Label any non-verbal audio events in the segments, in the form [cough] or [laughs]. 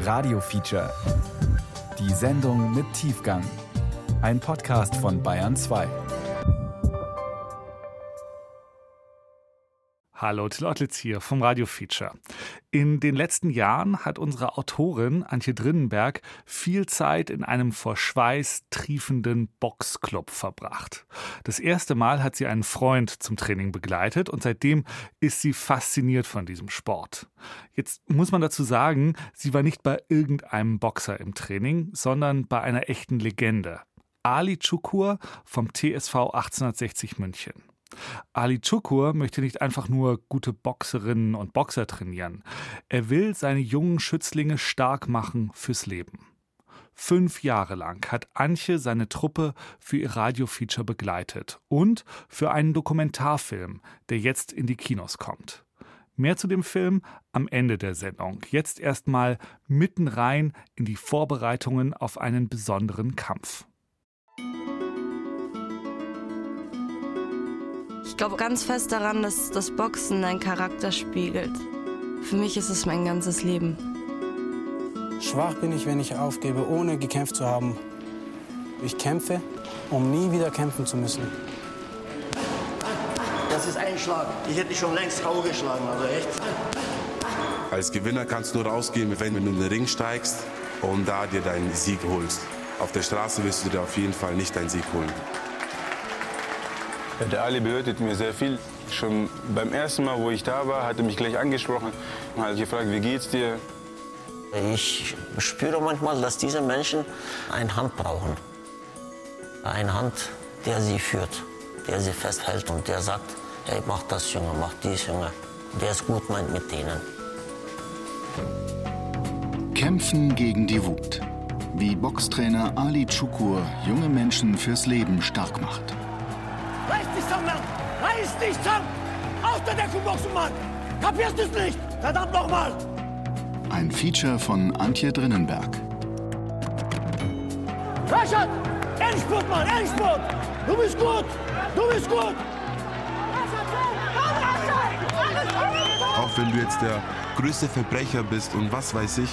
Radio Feature. Die Sendung mit Tiefgang. Ein Podcast von Bayern 2. Hallo, Till Ottlitz hier vom Radio Feature. In den letzten Jahren hat unsere Autorin Antje Drinnenberg viel Zeit in einem vor Schweiß triefenden Boxclub verbracht. Das erste Mal hat sie einen Freund zum Training begleitet und seitdem ist sie fasziniert von diesem Sport. Jetzt muss man dazu sagen, sie war nicht bei irgendeinem Boxer im Training, sondern bei einer echten Legende. Ali Chukur vom TSV 1860 München. Ali Chukur möchte nicht einfach nur gute Boxerinnen und Boxer trainieren. Er will seine jungen Schützlinge stark machen fürs Leben. Fünf Jahre lang hat Antje seine Truppe für ihr Radiofeature begleitet und für einen Dokumentarfilm, der jetzt in die Kinos kommt. Mehr zu dem Film am Ende der Sendung. Jetzt erstmal mitten rein in die Vorbereitungen auf einen besonderen Kampf. Ich glaube ganz fest daran, dass das Boxen deinen Charakter spiegelt. Für mich ist es mein ganzes Leben. Schwach bin ich, wenn ich aufgebe, ohne gekämpft zu haben. Ich kämpfe, um nie wieder kämpfen zu müssen. Das ist ein Schlag. Ich hätte dich schon längst K.O. geschlagen, also echt. Als Gewinner kannst du nur rausgehen, wenn du in den Ring steigst und da dir deinen Sieg holst. Auf der Straße wirst du dir auf jeden Fall nicht deinen Sieg holen. Der Ali bedeutet mir sehr viel. Schon beim ersten Mal, wo ich da war, hat er mich gleich angesprochen und hat gefragt, wie geht's dir? Ich spüre manchmal, dass diese Menschen eine Hand brauchen. Eine Hand, der sie führt, der sie festhält und der sagt, hey, mach das, Junge, mach dies, Junge. Der es gut meint mit denen. Kämpfen gegen die Wut. Wie Boxtrainer Ali Chukur junge Menschen fürs Leben stark macht. Reiß dich zusammen! Aus der Deckung boxen, Mann! Kapierst du es nicht? Verdammt nochmal! Ein Feature von Antje Drinnenberg. Rashad! Endspurt, Mann! Endspurt! Du bist gut! Du bist gut! Auch wenn du jetzt der größte Verbrecher bist und was weiß ich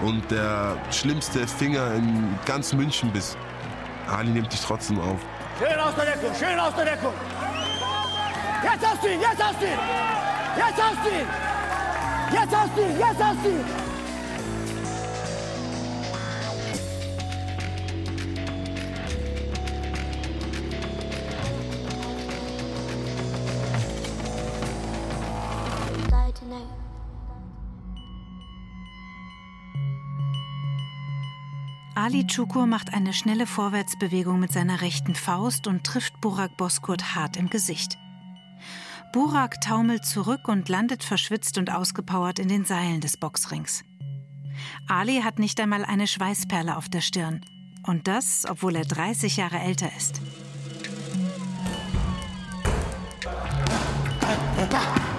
und der schlimmste Finger in ganz München bist, Ali nimmt dich trotzdem auf. Schön aus der Deckung! Schön aus der Deckung! Jetzt hast du ihn! Jetzt hast du ihn! Jetzt hast du ihn! Jetzt hast du ihn! Jetzt hast du ihn! Ali Chukur macht eine schnelle Vorwärtsbewegung mit seiner rechten Faust und trifft Burak Boskurt hart im Gesicht. Burak taumelt zurück und landet verschwitzt und ausgepowert in den Seilen des Boxrings. Ali hat nicht einmal eine Schweißperle auf der Stirn. Und das, obwohl er 30 Jahre älter ist.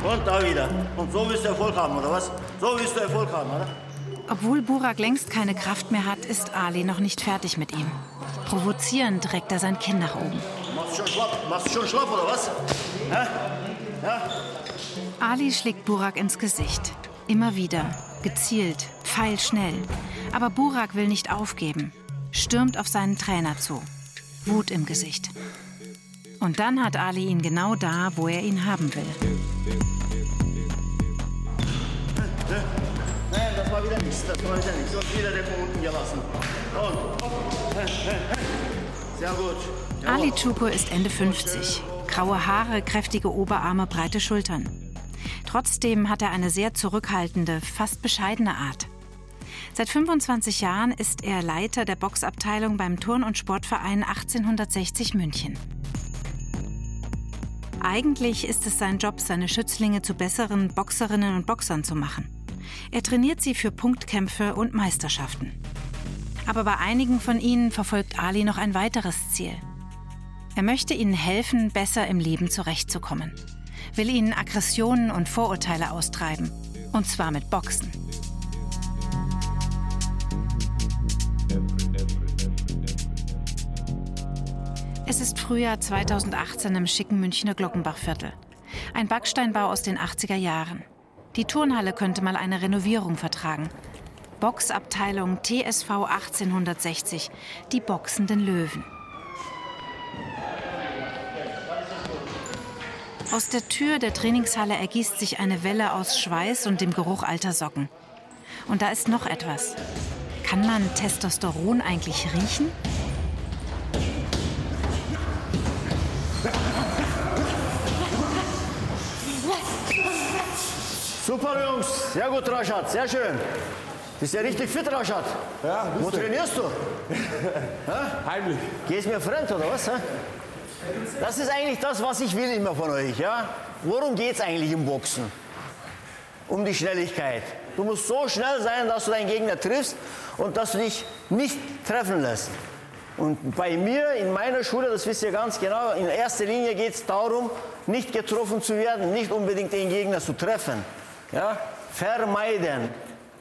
Und da wieder. Und so willst du Erfolg haben, oder was? So willst du Erfolg haben, oder? Obwohl Burak längst keine Kraft mehr hat, ist Ali noch nicht fertig mit ihm. Provozierend reckt er sein Kinn nach oben. Machst du schon schlapp? Machst du schon schlapp, oder was? Hä? Ali schlägt Burak ins Gesicht. Immer wieder. Gezielt. Pfeilschnell. Aber Burak will nicht aufgeben. Stürmt auf seinen Trainer zu. Wut im Gesicht. Und dann hat Ali ihn genau da, wo er ihn haben will. Nein, das war wieder nichts. Das war wieder nichts. Und wieder der von unten gelassen. Und. Sehr gut. Jawohl. Ali Chuko ist Ende 50. Graue Haare, kräftige Oberarme, breite Schultern. Trotzdem hat er eine sehr zurückhaltende, fast bescheidene Art. Seit 25 Jahren ist er Leiter der Boxabteilung beim Turn- und Sportverein 1860 München. Eigentlich ist es sein Job, seine Schützlinge zu besseren Boxerinnen und Boxern zu machen. Er trainiert sie für Punktkämpfe und Meisterschaften. Aber bei einigen von ihnen verfolgt Ali noch ein weiteres Ziel. Er möchte ihnen helfen, besser im Leben zurechtzukommen. Will ihnen Aggressionen und Vorurteile austreiben. Und zwar mit Boxen. Es ist Frühjahr 2018 im schicken Münchner Glockenbachviertel. Ein Backsteinbau aus den 80er Jahren. Die Turnhalle könnte mal eine Renovierung vertragen. Boxabteilung TSV 1860, die boxenden Löwen. Aus der Tür der Trainingshalle ergießt sich eine Welle aus Schweiß und dem Geruch alter Socken. Und da ist noch etwas. Kann man Testosteron eigentlich riechen? Super, Jungs. Sehr gut, Raschat. Sehr schön. Bist ja richtig fit, Raschat. Ja, Wo trainierst du? [laughs] Heimlich. Gehst mir fremd, oder was? hä? Das ist eigentlich das, was ich will immer von euch. Ja? Worum geht es eigentlich im Boxen? Um die Schnelligkeit. Du musst so schnell sein, dass du deinen Gegner triffst und dass du dich nicht treffen lässt. Und bei mir, in meiner Schule, das wisst ihr ganz genau, in erster Linie geht es darum, nicht getroffen zu werden, nicht unbedingt den Gegner zu treffen. Ja? Vermeiden.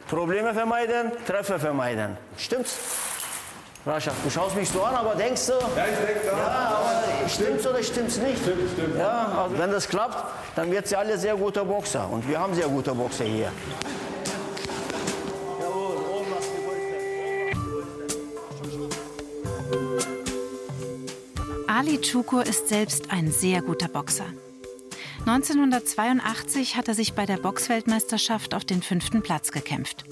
Probleme vermeiden, Treffer vermeiden. Stimmt's? Rascha, du schaust mich so an, aber denkst du? Ja, ich denke da. Ja, aber stimmt's oder stimmt's nicht? Stimmt, stimmt. Ja, also wenn das klappt, dann wird sie alle sehr gute Boxer. Und wir haben sehr gute Boxer hier. Ali Chukur ist selbst ein sehr guter Boxer. 1982 hat er sich bei der Boxweltmeisterschaft auf den fünften Platz gekämpft.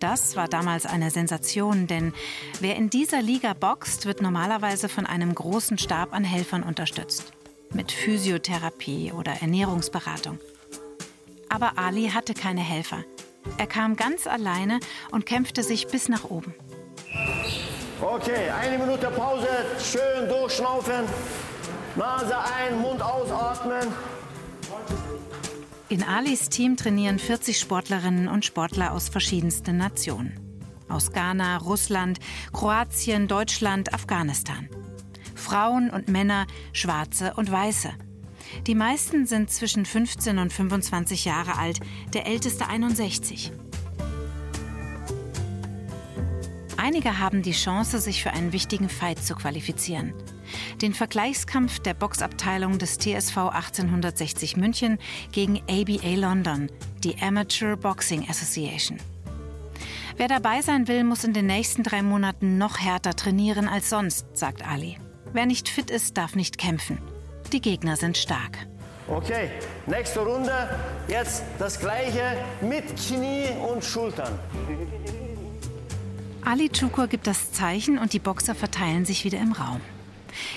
Das war damals eine Sensation, denn wer in dieser Liga boxt, wird normalerweise von einem großen Stab an Helfern unterstützt. Mit Physiotherapie oder Ernährungsberatung. Aber Ali hatte keine Helfer. Er kam ganz alleine und kämpfte sich bis nach oben. Okay, eine Minute Pause, schön durchschnaufen. Nase ein, Mund ausatmen. In Alis Team trainieren 40 Sportlerinnen und Sportler aus verschiedensten Nationen. Aus Ghana, Russland, Kroatien, Deutschland, Afghanistan. Frauen und Männer, Schwarze und Weiße. Die meisten sind zwischen 15 und 25 Jahre alt, der älteste 61. Einige haben die Chance, sich für einen wichtigen Fight zu qualifizieren. Den Vergleichskampf der Boxabteilung des TSV 1860 München gegen ABA London, die Amateur Boxing Association. Wer dabei sein will, muss in den nächsten drei Monaten noch härter trainieren als sonst, sagt Ali. Wer nicht fit ist, darf nicht kämpfen. Die Gegner sind stark. Okay, nächste Runde. Jetzt das gleiche mit Knie und Schultern. Ali Chukur gibt das Zeichen und die Boxer verteilen sich wieder im Raum.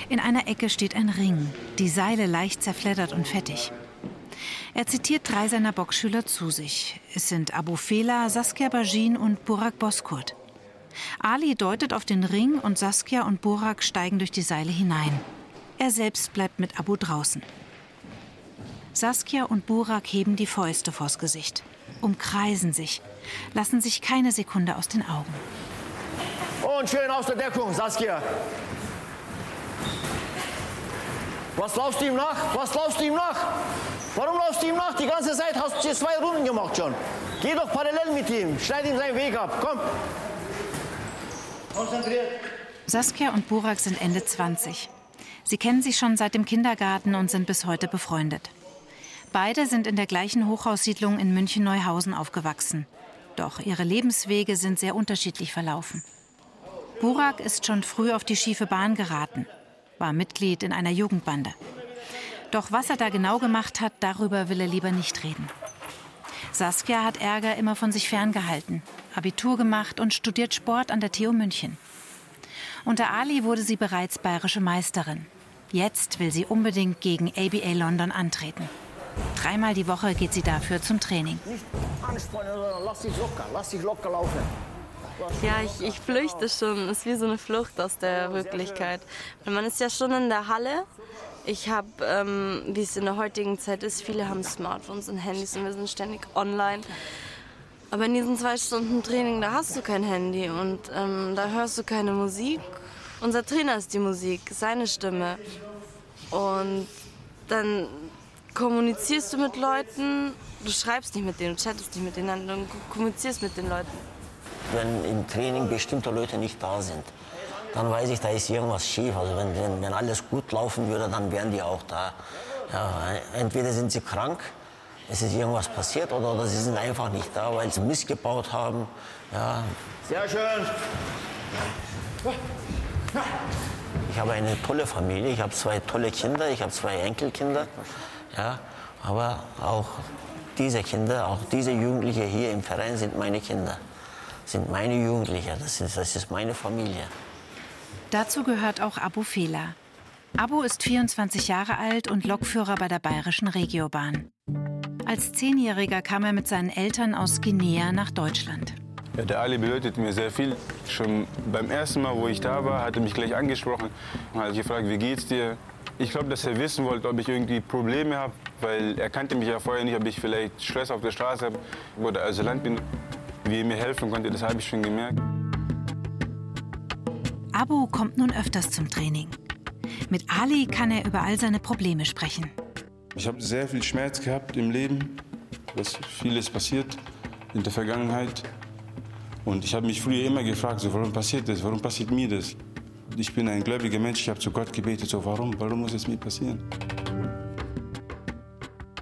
In einer Ecke steht ein Ring, die Seile leicht zerfleddert und fettig. Er zitiert drei seiner Boxschüler zu sich. Es sind Abu Fela, Saskia Bajin und Burak Boskurt. Ali deutet auf den Ring und Saskia und Burak steigen durch die Seile hinein. Er selbst bleibt mit Abu draußen. Saskia und Burak heben die Fäuste vors Gesicht, umkreisen sich, lassen sich keine Sekunde aus den Augen. Und schön aus der Deckung, Saskia. Was laufst du ihm nach? Was laufst du ihm nach? Warum laufst du ihm nach? Die ganze Zeit hast du zwei Runden gemacht schon. Geh doch parallel mit ihm. Schneid ihm seinen Weg ab. Komm. Konzentriert. Saskia und Burak sind Ende 20. Sie kennen sich schon seit dem Kindergarten und sind bis heute befreundet. Beide sind in der gleichen Hochhaussiedlung in München-Neuhausen aufgewachsen. Doch ihre Lebenswege sind sehr unterschiedlich verlaufen. Burak ist schon früh auf die schiefe Bahn geraten, war Mitglied in einer Jugendbande. Doch was er da genau gemacht hat, darüber will er lieber nicht reden. Saskia hat Ärger immer von sich ferngehalten, Abitur gemacht und studiert Sport an der TU München. Unter Ali wurde sie bereits bayerische Meisterin. Jetzt will sie unbedingt gegen ABA London antreten. Dreimal die Woche geht sie dafür zum Training. Nicht anspannen, sondern lass dich locker. Lass dich locker laufen. Ja, ich, ich flüchte schon. Es ist wie so eine Flucht aus der Wirklichkeit. Weil man ist ja schon in der Halle. Ich habe, ähm, wie es in der heutigen Zeit ist, viele haben Smartphones und Handys und wir sind ständig online. Aber in diesen zwei Stunden Training, da hast du kein Handy und ähm, da hörst du keine Musik. Unser Trainer ist die Musik, seine Stimme. Und dann kommunizierst du mit Leuten, du schreibst nicht mit denen, du chattest nicht mit denen, du kommunizierst mit den Leuten. Wenn im Training bestimmte Leute nicht da sind, dann weiß ich, da ist irgendwas schief. Also wenn, wenn, wenn alles gut laufen würde, dann wären die auch da. Ja, entweder sind sie krank es ist irgendwas passiert oder, oder sie sind einfach nicht da, weil sie missgebaut haben. Ja. Sehr schön. Ich habe eine tolle Familie, ich habe zwei tolle Kinder, ich habe zwei Enkelkinder. Ja, aber auch diese Kinder, auch diese Jugendliche hier im Verein sind meine Kinder, sind meine Jugendliche, das ist, das ist meine Familie. Dazu gehört auch Abu Fela. Abu ist 24 Jahre alt und Lokführer bei der bayerischen Regiobahn. Als Zehnjähriger kam er mit seinen Eltern aus Guinea nach Deutschland. Ja, der Ali bedeutet mir sehr viel. Schon beim ersten Mal, wo ich da war, hat er mich gleich angesprochen und hat gefragt, wie geht's dir? Ich glaube, dass er wissen wollte, ob ich irgendwie Probleme habe, weil er kannte mich ja vorher nicht, ob ich vielleicht Stress auf der Straße habe oder Asylant bin. Wie er mir helfen konnte, das habe ich schon gemerkt. Abu kommt nun öfters zum Training. Mit Ali kann er über all seine Probleme sprechen. Ich habe sehr viel Schmerz gehabt im Leben, was vieles passiert in der Vergangenheit. Und ich habe mich früher immer gefragt, so, warum passiert das? Warum passiert mir das? Ich bin ein gläubiger Mensch, ich habe zu Gott gebetet, so, warum? Warum muss es mir passieren?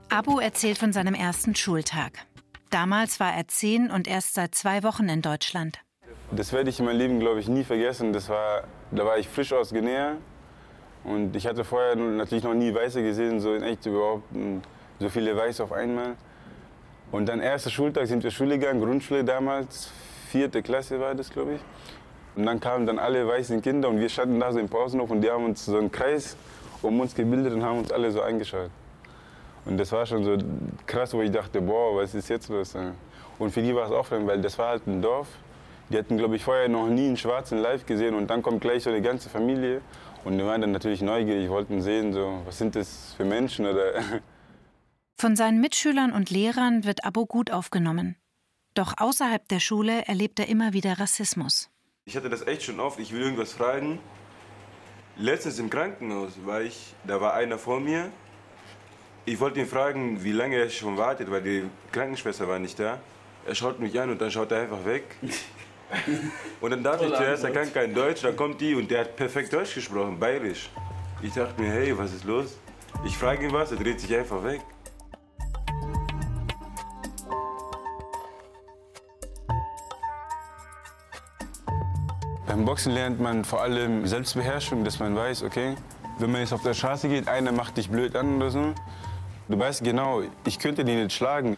Abu erzählt von seinem ersten Schultag. Damals war er zehn und erst seit zwei Wochen in Deutschland. Das werde ich in meinem Leben, glaube ich, nie vergessen. Das war, da war ich frisch aus Guinea und ich hatte vorher natürlich noch nie Weiße gesehen, so in echt überhaupt so viele Weiße auf einmal. Und dann erster Schultag sind wir Schule gegangen, Grundschule damals, vierte Klasse war das, glaube ich. Und dann kamen dann alle weißen Kinder und wir standen da so im Pausenhof und die haben uns so einen Kreis um uns gebildet und haben uns alle so angeschaut. Und das war schon so krass, wo ich dachte, boah, was ist jetzt los? Und für die war es auch fremd, weil das war halt ein Dorf. Die hatten, glaube ich, vorher noch nie einen Schwarzen live gesehen und dann kommt gleich so eine ganze Familie. Und die waren dann natürlich neugierig, wollten sehen, so, was sind das für Menschen oder. Von seinen Mitschülern und Lehrern wird Abo gut aufgenommen. Doch außerhalb der Schule erlebt er immer wieder Rassismus. Ich hatte das echt schon oft. Ich will irgendwas fragen. Letztens im Krankenhaus war ich, da war einer vor mir. Ich wollte ihn fragen, wie lange er schon wartet, weil die Krankenschwester war nicht da. Er schaut mich an und dann schaut er einfach weg. [laughs] Und dann dachte ich zuerst, er kann kein Deutsch, dann kommt die und der hat perfekt Deutsch gesprochen, bayerisch. Ich dachte mir, hey, was ist los? Ich frage ihn was, er dreht sich einfach weg. Beim Boxen lernt man vor allem Selbstbeherrschung, dass man weiß, okay, wenn man jetzt auf der Straße geht, einer macht dich blöd an oder so, du weißt genau, ich könnte die nicht schlagen.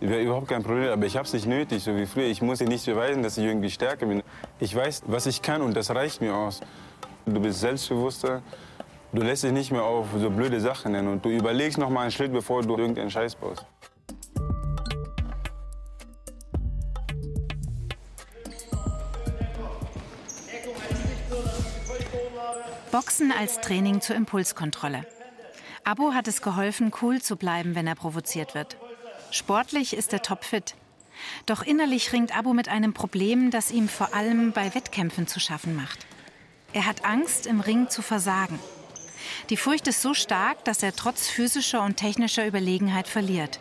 Wäre überhaupt kein Problem, aber ich habe es nicht nötig, so wie früher. Ich muss dir nicht beweisen, dass ich irgendwie stärker bin. Ich weiß, was ich kann und das reicht mir aus. Du bist selbstbewusster, du lässt dich nicht mehr auf so blöde Sachen nennen und du überlegst noch mal einen Schritt, bevor du irgendeinen Scheiß baust. Boxen als Training zur Impulskontrolle. Abo hat es geholfen, cool zu bleiben, wenn er provoziert wird. Sportlich ist er topfit. Doch innerlich ringt Abo mit einem Problem, das ihm vor allem bei Wettkämpfen zu schaffen macht. Er hat Angst, im Ring zu versagen. Die Furcht ist so stark, dass er trotz physischer und technischer Überlegenheit verliert.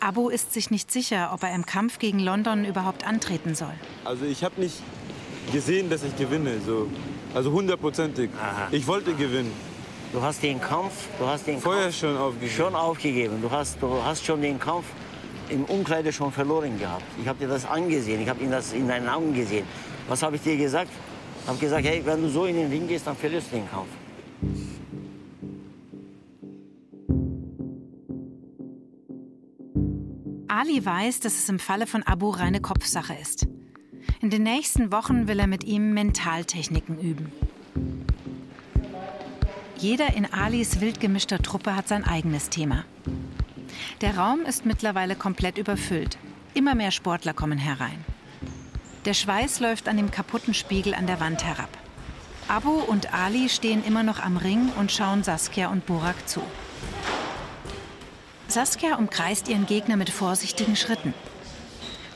Abo ist sich nicht sicher, ob er im Kampf gegen London überhaupt antreten soll. Also ich habe nicht gesehen, dass ich gewinne, so. also hundertprozentig. Ich wollte gewinnen. Du hast den Kampf, du hast den Vorher Kampf schon aufgegeben. schon aufgegeben. Du hast, du hast schon den Kampf im Umkleide schon verloren gehabt. Ich habe dir das angesehen, ich habe ihn das in deinen Augen gesehen. Was habe ich dir gesagt? Ich habe gesagt, hey, wenn du so in den Ring gehst, dann verlierst du den Kampf. Ali weiß, dass es im Falle von Abu reine Kopfsache ist. In den nächsten Wochen will er mit ihm Mentaltechniken üben. Jeder in Alis wild gemischter Truppe hat sein eigenes Thema. Der Raum ist mittlerweile komplett überfüllt. Immer mehr Sportler kommen herein. Der Schweiß läuft an dem kaputten Spiegel an der Wand herab. Abu und Ali stehen immer noch am Ring und schauen Saskia und Burak zu. Saskia umkreist ihren Gegner mit vorsichtigen Schritten.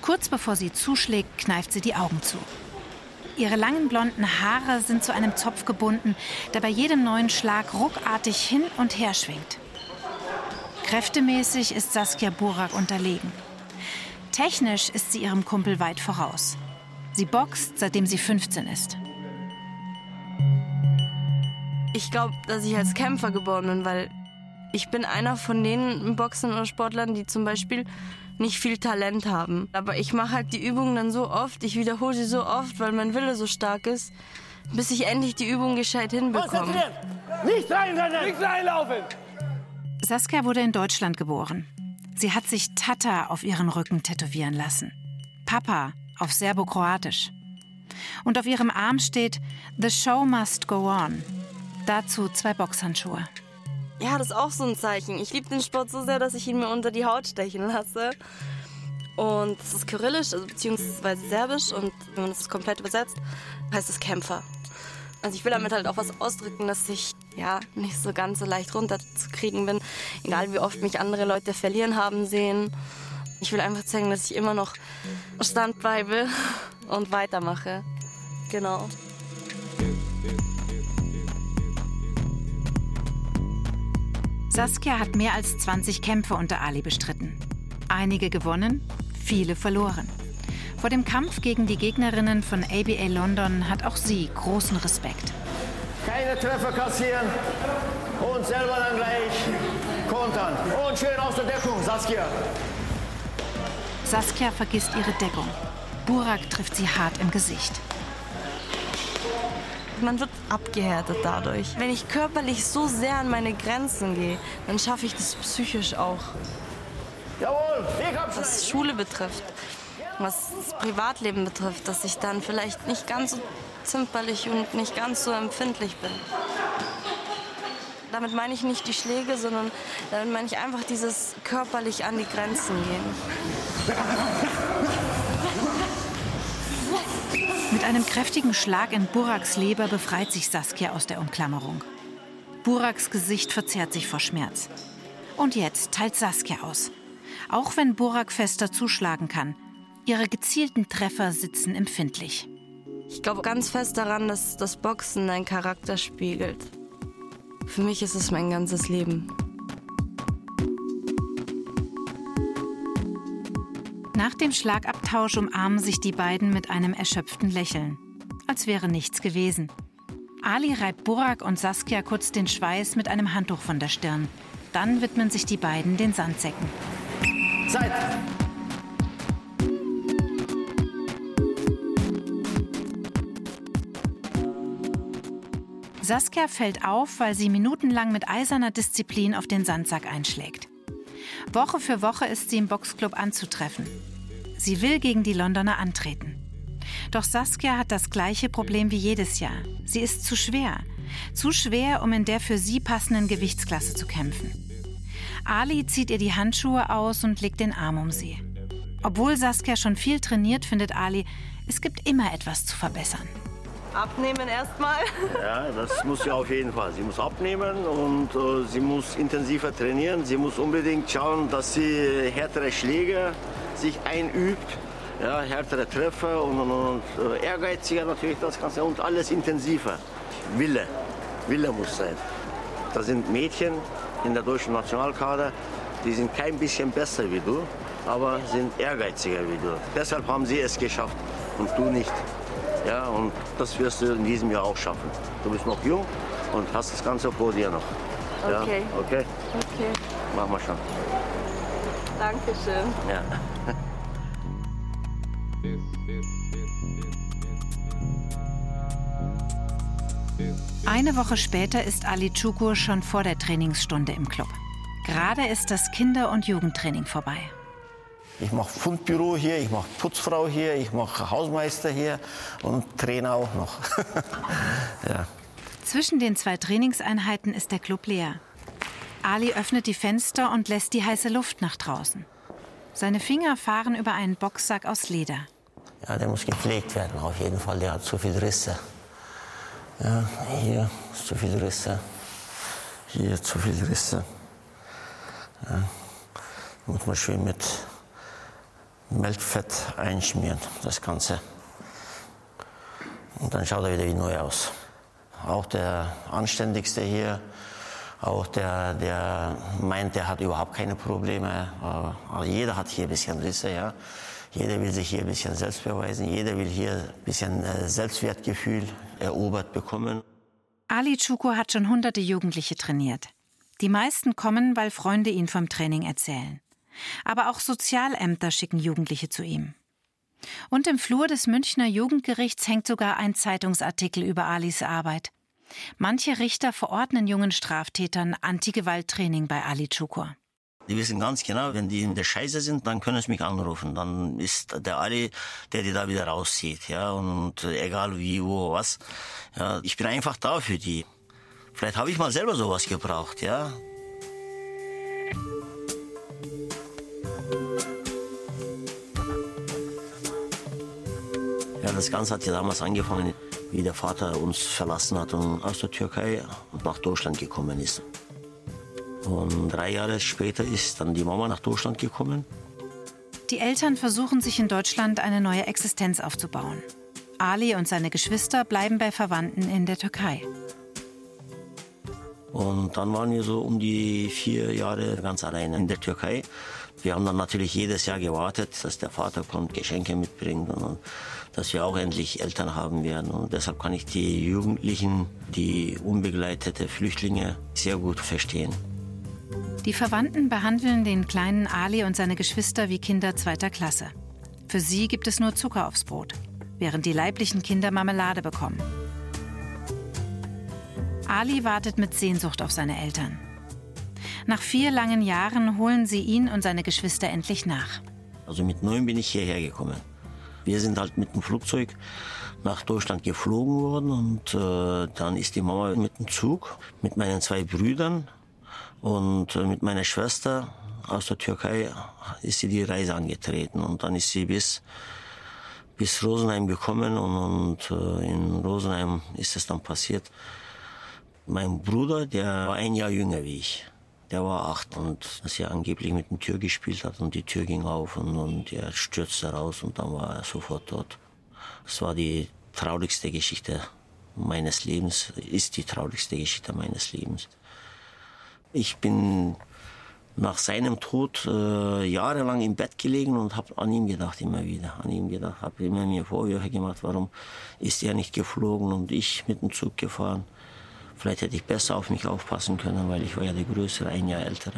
Kurz bevor sie zuschlägt, kneift sie die Augen zu. Ihre langen blonden Haare sind zu einem Zopf gebunden, der bei jedem neuen Schlag ruckartig hin und her schwingt. Kräftemäßig ist Saskia Burak unterlegen. Technisch ist sie ihrem Kumpel weit voraus. Sie boxt, seitdem sie 15 ist. Ich glaube, dass ich als Kämpfer geboren bin, weil Ich bin einer von den Boxern oder Sportlern, die zum Beispiel nicht viel Talent haben. Aber ich mache halt die Übungen dann so oft, ich wiederhole sie so oft, weil mein Wille so stark ist, bis ich endlich die Übung gescheit hinbekomme. Nicht reinrennen! Nicht reinlaufen! Saskia wurde in Deutschland geboren. Sie hat sich Tata auf ihren Rücken tätowieren lassen. Papa auf Serbokroatisch. Und auf ihrem Arm steht The Show Must Go On. Dazu zwei Boxhandschuhe. Ja, das ist auch so ein Zeichen. Ich liebe den Sport so sehr, dass ich ihn mir unter die Haut stechen lasse. Und das ist kyrillisch, also beziehungsweise serbisch. Und wenn man das komplett übersetzt, heißt es Kämpfer. Also ich will damit halt auch was ausdrücken, dass ich ja nicht so ganz so leicht runterzukriegen bin. Egal wie oft mich andere Leute verlieren haben sehen. Ich will einfach zeigen, dass ich immer noch Stand bleibe und weitermache. Genau. Saskia hat mehr als 20 Kämpfe unter Ali bestritten. Einige gewonnen, viele verloren. Vor dem Kampf gegen die Gegnerinnen von ABA London hat auch sie großen Respekt. Keine Treffer kassieren und selber dann gleich kontern. Und schön aus der Deckung, Saskia. Saskia vergisst ihre Deckung. Burak trifft sie hart im Gesicht. Man wird abgehärtet dadurch. Wenn ich körperlich so sehr an meine Grenzen gehe, dann schaffe ich das psychisch auch. Jawohl, Was Schule betrifft, was das Privatleben betrifft, dass ich dann vielleicht nicht ganz so zimperlich und nicht ganz so empfindlich bin. Damit meine ich nicht die Schläge, sondern damit meine ich einfach dieses körperlich an die Grenzen gehen. [laughs] Mit einem kräftigen Schlag in Buraks Leber befreit sich Saskia aus der Umklammerung. Buraks Gesicht verzerrt sich vor Schmerz. Und jetzt teilt Saskia aus. Auch wenn Burak fester zuschlagen kann, ihre gezielten Treffer sitzen empfindlich. Ich glaube ganz fest daran, dass das Boxen deinen Charakter spiegelt. Für mich ist es mein ganzes Leben. Nach dem Schlagabtausch umarmen sich die beiden mit einem erschöpften Lächeln. Als wäre nichts gewesen. Ali reibt Burak und Saskia kurz den Schweiß mit einem Handtuch von der Stirn. Dann widmen sich die beiden den Sandsäcken. Zeit! Saskia fällt auf, weil sie minutenlang mit eiserner Disziplin auf den Sandsack einschlägt. Woche für Woche ist sie im Boxclub anzutreffen. Sie will gegen die Londoner antreten. Doch Saskia hat das gleiche Problem wie jedes Jahr. Sie ist zu schwer. Zu schwer, um in der für sie passenden Gewichtsklasse zu kämpfen. Ali zieht ihr die Handschuhe aus und legt den Arm um sie. Obwohl Saskia schon viel trainiert, findet Ali, es gibt immer etwas zu verbessern. Abnehmen erstmal. [laughs] Ja, das muss sie auf jeden Fall. Sie muss abnehmen und äh, sie muss intensiver trainieren. Sie muss unbedingt schauen, dass sie härtere Schläge sich einübt. Ja, härtere Treffer und, und, und äh, ehrgeiziger natürlich das Ganze und alles intensiver. Wille, Wille muss sein. Da sind Mädchen in der deutschen Nationalkader, die sind kein bisschen besser wie du, aber sind ehrgeiziger wie du. Deshalb haben sie es geschafft und du nicht. Ja, und das wirst du in diesem Jahr auch schaffen. Du bist noch jung und hast das Ganze vor dir noch. Ja, Okay. okay? Okay, Machen wir schon. Danke schön. Ja. Eine Woche später ist Ali Chukur schon vor der Trainingsstunde im Club. Gerade ist das Kinder- und Jugendtraining vorbei. Ich mache Fundbüro hier, ich mache Putzfrau hier, ich mache Hausmeister hier und Trainer auch noch. [laughs] ja. Zwischen den zwei Trainingseinheiten ist der Club leer. Ali öffnet die Fenster und lässt die heiße Luft nach draußen. Seine Finger fahren über einen Boxsack aus Leder. Ja, der muss gepflegt werden, auf jeden Fall. Der hat zu viel Risse. Ja, hier ist zu viel Risse. Hier zu viel Risse. Ja. Muss man schön mit Melkfett einschmieren, das Ganze. Und dann schaut er wieder wie neu aus. Auch der Anständigste hier, auch der, der meint, der hat überhaupt keine Probleme. Aber jeder hat hier ein bisschen Risse, ja. Jeder will sich hier ein bisschen selbst beweisen. Jeder will hier ein bisschen äh, Selbstwertgefühl erobert bekommen. Ali Chukur hat schon hunderte Jugendliche trainiert. Die meisten kommen, weil Freunde ihnen vom Training erzählen. Aber auch Sozialämter schicken Jugendliche zu ihm. Und im Flur des Münchner Jugendgerichts hängt sogar ein Zeitungsartikel über Alis Arbeit. Manche Richter verordnen jungen Straftätern Antigewalttraining bei Ali Chukur. Die wissen ganz genau, wenn die in der Scheiße sind, dann können sie mich anrufen. Dann ist der Ali, der die da wieder rauszieht. Ja, und egal wie, wo, was. Ja, ich bin einfach da für die. Vielleicht habe ich mal selber sowas gebraucht, ja. Ja, das Ganze hat ja damals angefangen, wie der Vater uns verlassen hat und aus der Türkei nach Deutschland gekommen ist. Und drei Jahre später ist dann die Mama nach Deutschland gekommen. Die Eltern versuchen sich in Deutschland eine neue Existenz aufzubauen. Ali und seine Geschwister bleiben bei Verwandten in der Türkei. Und dann waren wir so um die vier Jahre ganz alleine in der Türkei. Wir haben dann natürlich jedes Jahr gewartet, dass der Vater kommt, Geschenke mitbringt und dass wir auch endlich Eltern haben werden. Und deshalb kann ich die Jugendlichen, die unbegleitete Flüchtlinge sehr gut verstehen. Die Verwandten behandeln den kleinen Ali und seine Geschwister wie Kinder zweiter Klasse. Für sie gibt es nur Zucker aufs Brot, während die leiblichen Kinder Marmelade bekommen. Ali wartet mit Sehnsucht auf seine Eltern. Nach vier langen Jahren holen sie ihn und seine Geschwister endlich nach. Also mit neun bin ich hierher gekommen. Wir sind halt mit dem Flugzeug nach Deutschland geflogen worden und äh, dann ist die Mama mit dem Zug mit meinen zwei Brüdern und äh, mit meiner Schwester aus der Türkei ist sie die Reise angetreten und dann ist sie bis bis Rosenheim gekommen und, und äh, in Rosenheim ist es dann passiert. Mein Bruder, der war ein Jahr jünger wie ich. Der war acht und dass er angeblich mit der Tür gespielt hat und die Tür ging auf und, und er stürzte raus und dann war er sofort tot. Das war die traurigste Geschichte meines Lebens, ist die traurigste Geschichte meines Lebens. Ich bin nach seinem Tod äh, jahrelang im Bett gelegen und habe an ihn gedacht immer wieder, an ihn gedacht, habe immer mir Vorwürfe gemacht, warum ist er nicht geflogen und ich mit dem Zug gefahren. Vielleicht hätte ich besser auf mich aufpassen können, weil ich war ja der Größere, ein Jahr ältere.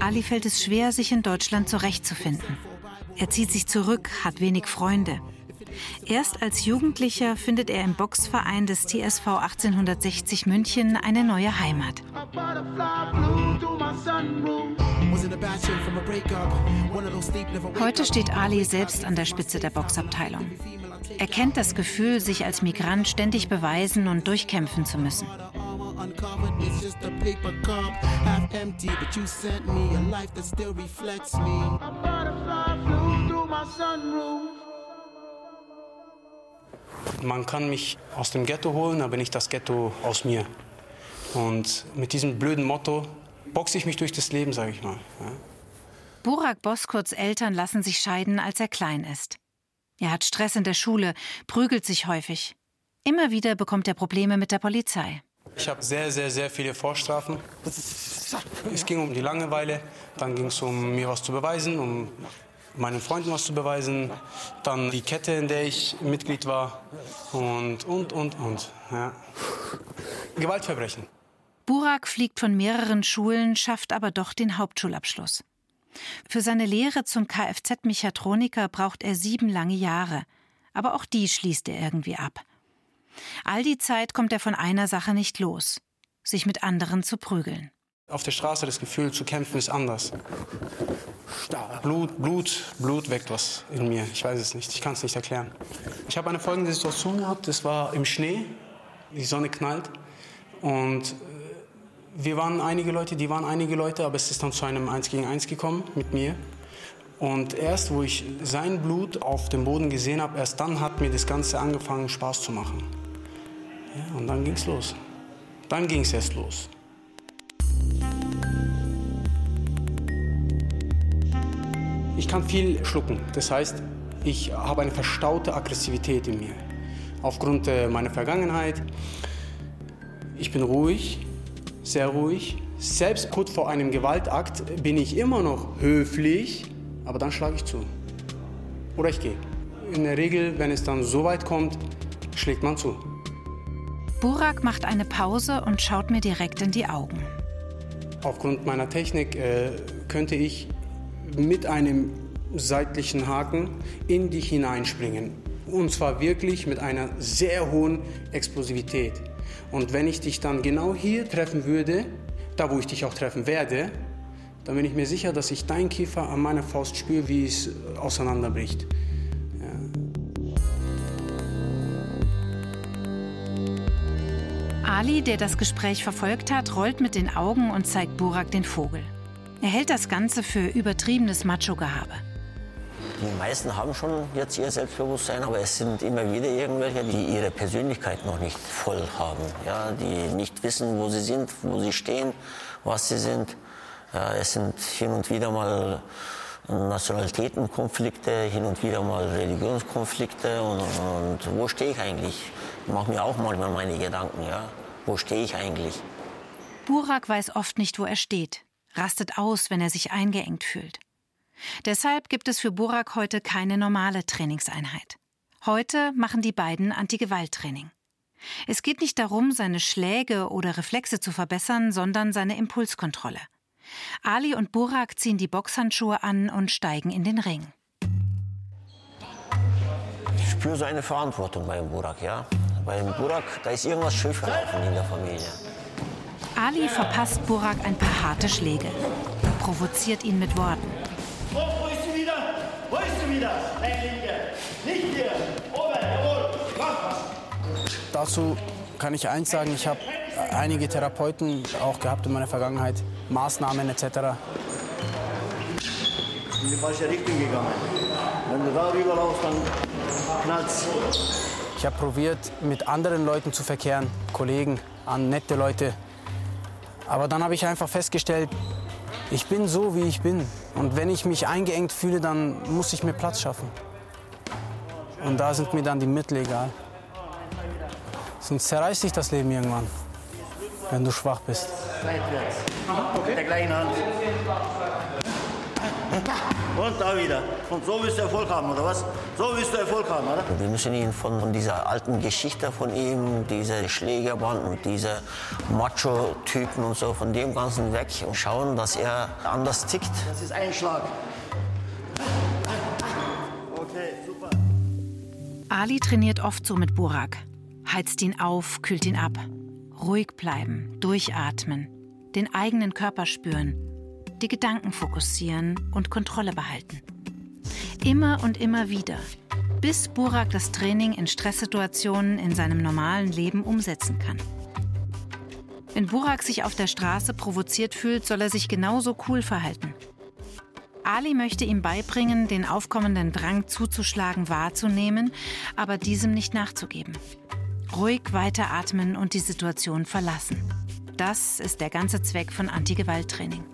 Ali fällt es schwer, sich in Deutschland zurechtzufinden. Er zieht sich zurück, hat wenig Freunde. Erst als Jugendlicher findet er im Boxverein des TSV 1860 München eine neue Heimat. Heute steht Ali selbst an der Spitze der Boxabteilung. Er kennt das Gefühl, sich als Migrant ständig beweisen und durchkämpfen zu müssen. Man kann mich aus dem Ghetto holen, aber nicht das Ghetto aus mir. Und mit diesem blöden Motto boxe ich mich durch das Leben, sage ich mal. Ja. Burak Boskurts Eltern lassen sich scheiden, als er klein ist. Er hat Stress in der Schule, prügelt sich häufig. Immer wieder bekommt er Probleme mit der Polizei. Ich habe sehr, sehr, sehr viele Vorstrafen. Es ging um die Langeweile, dann ging es um mir was zu beweisen, um meinen Freunden was zu beweisen, dann die Kette, in der ich Mitglied war und, und, und, und. Ja. Gewaltverbrechen. Burak fliegt von mehreren Schulen, schafft aber doch den Hauptschulabschluss. Für seine Lehre zum Kfz-Mechatroniker braucht er sieben lange Jahre. Aber auch die schließt er irgendwie ab. All die Zeit kommt er von einer Sache nicht los: sich mit anderen zu prügeln. Auf der Straße das Gefühl zu kämpfen ist anders. Blut, Blut, Blut weckt was in mir. Ich weiß es nicht. Ich kann es nicht erklären. Ich habe eine folgende Situation gehabt. Das war im Schnee. Die Sonne knallt. Und wir waren einige Leute, die waren einige Leute, aber es ist dann zu einem Eins gegen Eins gekommen mit mir. Und erst, wo ich sein Blut auf dem Boden gesehen habe, erst dann hat mir das Ganze angefangen, Spaß zu machen. Ja, und dann ging es los. Dann ging es erst los. Ich kann viel schlucken. Das heißt, ich habe eine verstaute Aggressivität in mir. Aufgrund äh, meiner Vergangenheit. Ich bin ruhig, sehr ruhig. Selbst kurz vor einem Gewaltakt bin ich immer noch höflich, aber dann schlage ich zu. Oder ich gehe. In der Regel, wenn es dann so weit kommt, schlägt man zu. Burak macht eine Pause und schaut mir direkt in die Augen. Aufgrund meiner Technik äh, könnte ich mit einem seitlichen Haken in dich hineinspringen. Und zwar wirklich mit einer sehr hohen Explosivität. Und wenn ich dich dann genau hier treffen würde, da wo ich dich auch treffen werde, dann bin ich mir sicher, dass ich dein Kiefer an meiner Faust spüre, wie es auseinanderbricht. Ali, der das Gespräch verfolgt hat, rollt mit den Augen und zeigt Burak den Vogel. Er hält das Ganze für übertriebenes Macho-Gehabe. Die meisten haben schon jetzt ihr Selbstbewusstsein, aber es sind immer wieder irgendwelche, die ihre Persönlichkeit noch nicht voll haben. Ja, die nicht wissen, wo sie sind, wo sie stehen, was sie sind. Ja, es sind hin und wieder mal Nationalitätenkonflikte, hin und wieder mal Religionskonflikte. Und, und wo stehe ich eigentlich? Ich mache mir auch manchmal meine Gedanken. Ja? Wo stehe ich eigentlich? Burak weiß oft nicht, wo er steht, rastet aus, wenn er sich eingeengt fühlt. Deshalb gibt es für Burak heute keine normale Trainingseinheit. Heute machen die beiden Anti-Gewalt-Training. Es geht nicht darum, seine Schläge oder Reflexe zu verbessern, sondern seine Impulskontrolle. Ali und Burak ziehen die Boxhandschuhe an und steigen in den Ring. Ich spüre so eine Verantwortung beim Burak, ja. Beim Burak, da ist irgendwas schiefgelaufen in der Familie. Ali verpasst Burak ein paar harte Schläge, provoziert ihn mit Worten. Oh, wo ist sie wieder? Wo ist sie wieder? Deine Linke. Nicht hier. Oben, jawohl. Mach was. Dazu kann ich eins sagen, ich habe einige Therapeuten auch gehabt in meiner Vergangenheit, Maßnahmen etc. In die falsche Richtung gegangen. Wenn du da rüber laufst, dann knallt's. Ich habe probiert, mit anderen Leuten zu verkehren, Kollegen, an nette Leute. Aber dann habe ich einfach festgestellt, ich bin so, wie ich bin. Und wenn ich mich eingeengt fühle, dann muss ich mir Platz schaffen. Und da sind mir dann die Mittel egal. Sonst zerreißt sich das Leben irgendwann, wenn du schwach bist. Seitwärts. Mit der gleichen Hand. Und da wieder. Und so willst du Erfolg haben, oder was? So willst du Erfolg haben, oder? Wir müssen ihn von, von dieser alten Geschichte von ihm, diese Schlägerband und diese Macho-Typen und so, von dem Ganzen weg und schauen, dass er anders tickt. Das ist ein Schlag. Okay, super. Ali trainiert oft so mit Burak. Heizt ihn auf, kühlt ihn ab. Ruhig bleiben, durchatmen, den eigenen Körper spüren, die Gedanken fokussieren und Kontrolle behalten. Immer und immer wieder, bis Burak das Training in Stresssituationen in seinem normalen Leben umsetzen kann. Wenn Burak sich auf der Straße provoziert fühlt, soll er sich genauso cool verhalten. Ali möchte ihm beibringen, den aufkommenden Drang zuzuschlagen wahrzunehmen, aber diesem nicht nachzugeben. Ruhig weiteratmen und die Situation verlassen. Das ist der ganze Zweck von Anti-Gewalt-Training.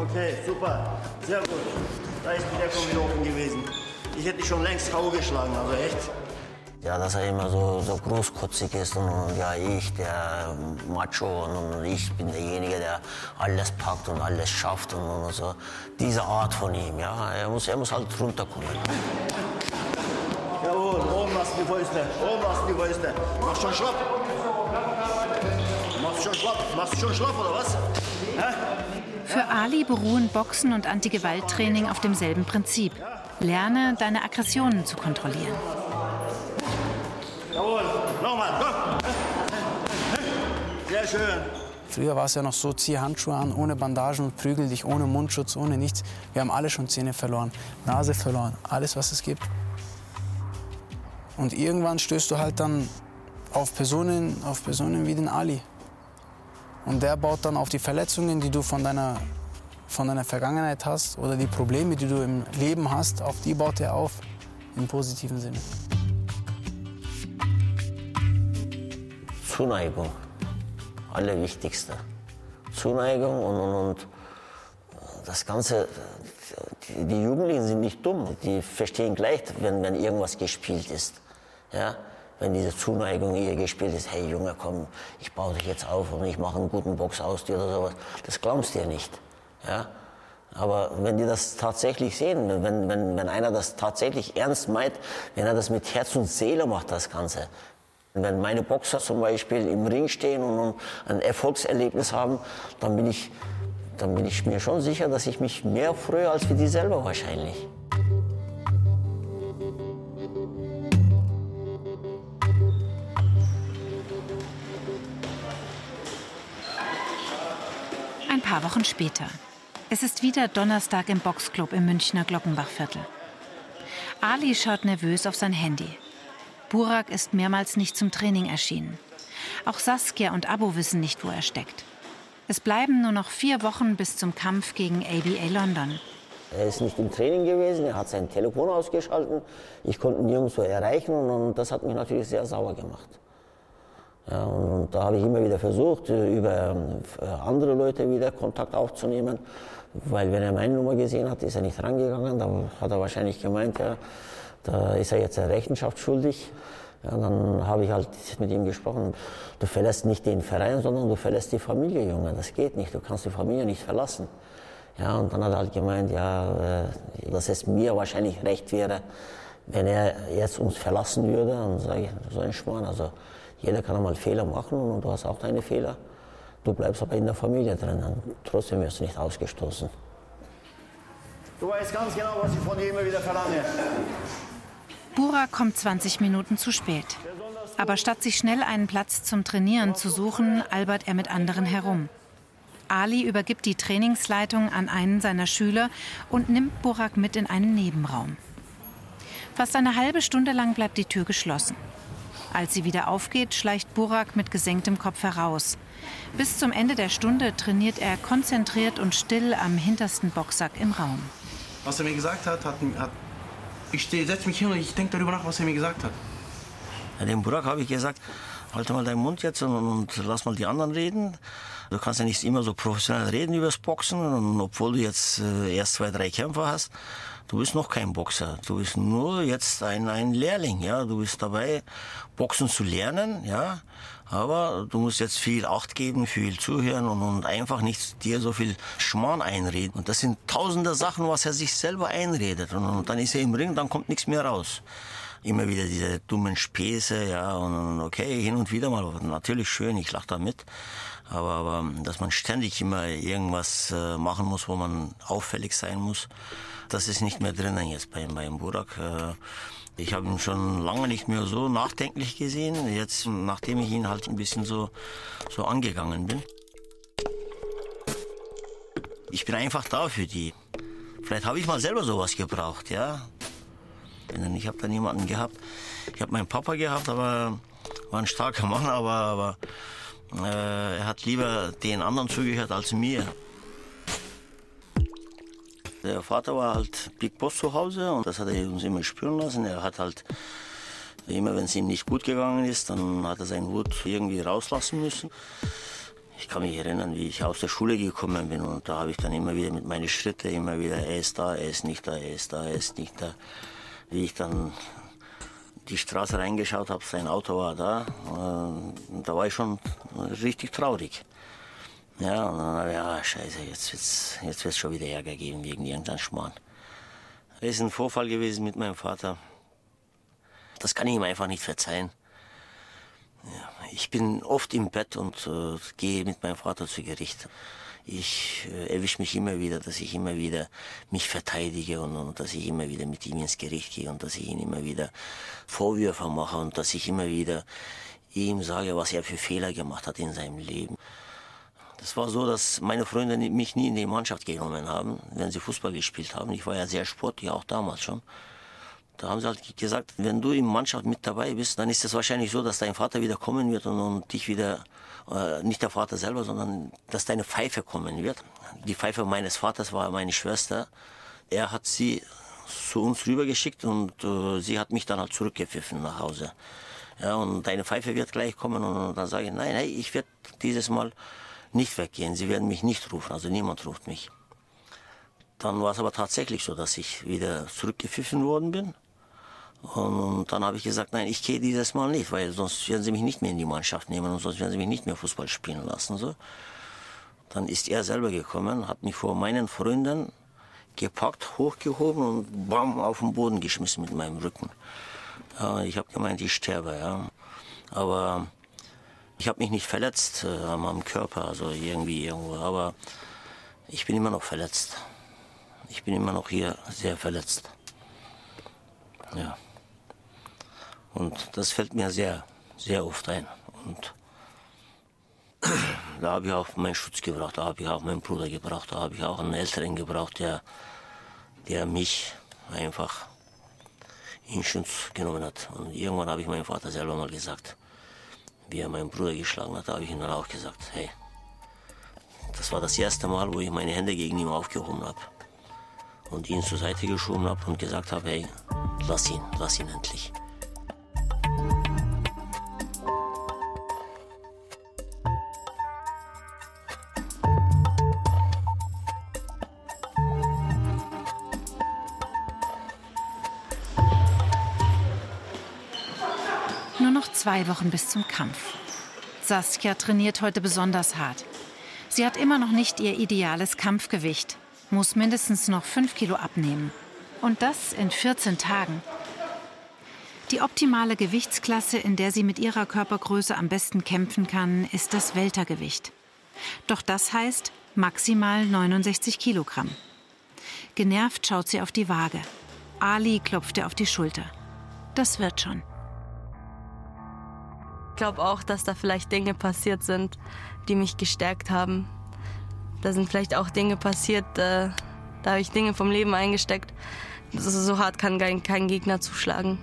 Okay, super. Sehr gut. Da ist der schon wieder offen gewesen. Ich hätte dich schon längst K.O. geschlagen, also echt. Ja, dass er immer so, so großkotzig ist und, und ja, ich, der Macho und, und ich bin derjenige, der alles packt und alles schafft und, und so. Diese Art von ihm, ja, er muss, er muss halt runterkommen. Jawohl, oben lassen die Fäuste. Oben lassen die Fäuste. Machst schon schlapp. Machst schon schlapp. Machst schon schlapp, oder was? Hä? Für Ali beruhen Boxen und Anti-Gewalt-Training auf demselben Prinzip. Lerne, deine Aggressionen zu kontrollieren. Jawohl, nochmal, komm. Sehr schön. Früher war es ja noch so, zieh Handschuhe an, ohne Bandagen und prügel dich, ohne Mundschutz, ohne nichts. Wir haben alle schon Zähne verloren, Nase verloren, alles, was es gibt. Und irgendwann stößt du halt dann auf Personen, auf Personen wie den Ali. Und der baut dann auf die Verletzungen, die du von deiner, von deiner Vergangenheit hast oder die Probleme, die du im Leben hast, auf die baut er auf, im positiven Sinne. Zuneigung, allerwichtigste. Zuneigung und, und, und das Ganze, die, die Jugendlichen sind nicht dumm, die verstehen gleich, wenn, wenn irgendwas gespielt ist. Ja? Wenn diese Zuneigung hier gespielt ist, hey Junge, komm, ich baue dich jetzt auf und ich mache einen guten Box aus dir oder sowas, das glaubst du dir nicht. Ja? Aber wenn die das tatsächlich sehen, wenn, wenn, wenn einer das tatsächlich ernst meint, wenn er das mit Herz und Seele macht, das Ganze. Wenn meine Boxer zum Beispiel im Ring stehen und ein Erfolgserlebnis haben, dann bin ich, dann bin ich mir schon sicher, dass ich mich mehr freue als für die selber wahrscheinlich. Paar Wochen später. Es ist wieder Donnerstag im Boxclub im Münchner Glockenbachviertel. Ali schaut nervös auf sein Handy. Burak ist mehrmals nicht zum Training erschienen. Auch Saskia und Abo wissen nicht, wo er steckt. Es bleiben nur noch vier Wochen bis zum Kampf gegen ABA London. Er ist nicht im Training gewesen, er hat sein Telefon ausgeschaltet. Ich konnte ihn nirgendwo erreichen und das hat mich natürlich sehr sauer gemacht. Ja, und da habe ich immer wieder versucht, über äh, andere Leute wieder Kontakt aufzunehmen. Weil wenn er meine Nummer gesehen hat, ist er nicht rangegangen. Da hat er wahrscheinlich gemeint, ja, da ist er jetzt der Rechenschaft schuldig. Ja, dann habe ich halt mit ihm gesprochen. Du verlässt nicht den Verein, sondern du verlässt die Familie, Junge. Das geht nicht. Du kannst die Familie nicht verlassen. Ja, und dann hat er halt gemeint, ja, äh, dass es mir wahrscheinlich recht wäre, wenn er jetzt uns verlassen würde. Und sage ich, so ein Schmarrn. Also jeder kann einmal Fehler machen und du hast auch deine Fehler. Du bleibst aber in der Familie drin. Trotzdem wirst du nicht ausgestoßen. Du weißt ganz genau, was ich von dir immer wieder verlange. Bura kommt 20 Minuten zu spät. Aber statt sich schnell einen Platz zum Trainieren zu suchen, albert er mit anderen herum. Ali übergibt die Trainingsleitung an einen seiner Schüler und nimmt Burak mit in einen Nebenraum. Fast eine halbe Stunde lang bleibt die Tür geschlossen. Als sie wieder aufgeht, schleicht Burak mit gesenktem Kopf heraus. Bis zum Ende der Stunde trainiert er konzentriert und still am hintersten Boxsack im Raum. Was er mir gesagt hat, hat, hat ich setze mich hin und ich denke darüber nach, was er mir gesagt hat. Ja, dem Burak habe ich gesagt, halte mal deinen Mund jetzt und, und, lass mal die anderen reden. Du kannst ja nicht immer so professionell reden über das Boxen, und obwohl du jetzt äh, erst zwei, drei Kämpfer hast. Du bist noch kein Boxer. Du bist nur jetzt ein, ein Lehrling, ja. Du bist dabei, Boxen zu lernen, ja. Aber du musst jetzt viel Acht geben, viel zuhören und, und einfach nicht dir so viel Schmarrn einreden. Und das sind tausende Sachen, was er sich selber einredet. Und, und dann ist er im Ring, dann kommt nichts mehr raus. Immer wieder diese dummen Späße, ja, und okay, hin und wieder mal, natürlich schön, ich lache damit. Aber, aber dass man ständig immer irgendwas äh, machen muss, wo man auffällig sein muss, das ist nicht mehr drinnen jetzt bei, beim Burak. Äh, ich habe ihn schon lange nicht mehr so nachdenklich gesehen, jetzt nachdem ich ihn halt ein bisschen so, so angegangen bin. Ich bin einfach da für die. Vielleicht habe ich mal selber sowas gebraucht, ja. Ich habe da niemanden gehabt. Ich habe meinen Papa gehabt, aber war ein starker Mann, aber, aber äh, er hat lieber den anderen zugehört als mir. Der Vater war halt Big Boss zu Hause und das hat er uns immer spüren lassen. Er hat halt immer, wenn es ihm nicht gut gegangen ist, dann hat er seinen Wut irgendwie rauslassen müssen. Ich kann mich erinnern, wie ich aus der Schule gekommen bin und da habe ich dann immer wieder mit meinen Schritten immer wieder, er ist da, er ist nicht da, er ist da, er ist nicht da. Wie ich dann die Straße reingeschaut habe, sein Auto war da, äh, da war ich schon richtig traurig. Ja, und dann ah, scheiße, jetzt wird es jetzt wird's schon wieder Ärger geben wegen irgendeinem Schmarrn. Es ist ein Vorfall gewesen mit meinem Vater. Das kann ich ihm einfach nicht verzeihen. Ja, ich bin oft im Bett und äh, gehe mit meinem Vater zu Gericht. Ich äh, erwische mich immer wieder, dass ich immer wieder mich verteidige und, und, dass ich immer wieder mit ihm ins Gericht gehe und dass ich ihn immer wieder Vorwürfe mache und dass ich immer wieder ihm sage, was er für Fehler gemacht hat in seinem Leben. Das war so, dass meine Freunde mich nie in die Mannschaft genommen haben, wenn sie Fußball gespielt haben. Ich war ja sehr sportlich, auch damals schon. Da haben sie halt gesagt, wenn du in Mannschaft mit dabei bist, dann ist es wahrscheinlich so, dass dein Vater wieder kommen wird und, und dich wieder, äh, nicht der Vater selber, sondern dass deine Pfeife kommen wird. Die Pfeife meines Vaters war meine Schwester. Er hat sie zu uns rübergeschickt und äh, sie hat mich dann halt zurückgepfiffen nach Hause. Ja, und deine Pfeife wird gleich kommen und, und dann sage ich, nein, nein, ich werde dieses Mal nicht weggehen. Sie werden mich nicht rufen, also niemand ruft mich. Dann war es aber tatsächlich so, dass ich wieder zurückgepfiffen worden bin. Und dann habe ich gesagt, nein, ich gehe dieses Mal nicht, weil sonst werden sie mich nicht mehr in die Mannschaft nehmen und sonst werden sie mich nicht mehr Fußball spielen lassen. So. Dann ist er selber gekommen, hat mich vor meinen Freunden gepackt, hochgehoben und bam, auf den Boden geschmissen mit meinem Rücken. Ja, ich habe gemeint, ich sterbe. Ja. Aber ich habe mich nicht verletzt äh, an meinem Körper, also irgendwie irgendwo. Aber ich bin immer noch verletzt. Ich bin immer noch hier sehr verletzt. Ja. Und das fällt mir sehr, sehr oft ein. Und [clears throat] da habe ich auch meinen Schutz gebraucht, da habe ich auch meinen Bruder gebraucht, da habe ich auch einen Älteren gebraucht, der, der mich einfach in Schutz genommen hat. Und irgendwann habe ich meinem Vater selber mal gesagt, wie er meinen Bruder geschlagen hat, habe ich ihm dann auch gesagt, hey, das war das erste Mal, wo ich meine Hände gegen ihn aufgehoben habe und ihn zur Seite geschoben habe und gesagt habe, hey, lass ihn, lass ihn endlich. Nur noch zwei Wochen bis zum Kampf. Saskia trainiert heute besonders hart. Sie hat immer noch nicht ihr ideales Kampfgewicht, muss mindestens noch fünf Kilo abnehmen. Und das in 14 Tagen. Die optimale Gewichtsklasse, in der sie mit ihrer Körpergröße am besten kämpfen kann, ist das Weltergewicht. Doch das heißt maximal 69 Kilogramm. Genervt schaut sie auf die Waage. Ali klopft ihr auf die Schulter. Das wird schon. Ich glaube auch, dass da vielleicht Dinge passiert sind, die mich gestärkt haben. Da sind vielleicht auch Dinge passiert, äh, da habe ich Dinge vom Leben eingesteckt. So hart kann kein, kein Gegner zuschlagen.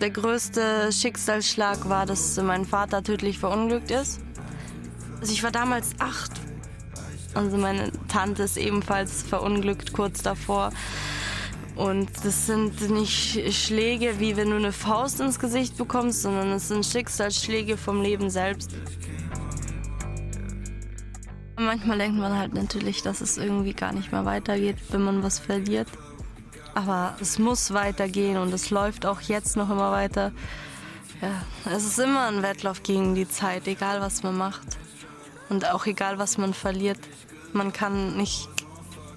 Der größte Schicksalsschlag war, dass mein Vater tödlich verunglückt ist. Also ich war damals acht. Also meine Tante ist ebenfalls verunglückt kurz davor. Und das sind nicht Schläge, wie wenn du eine Faust ins Gesicht bekommst, sondern es sind Schicksalsschläge vom Leben selbst. Manchmal denkt man halt natürlich, dass es irgendwie gar nicht mehr weitergeht, wenn man was verliert. Aber es muss weitergehen und es läuft auch jetzt noch immer weiter. Ja, es ist immer ein Wettlauf gegen die Zeit, egal was man macht. Und auch egal was man verliert. Man kann nicht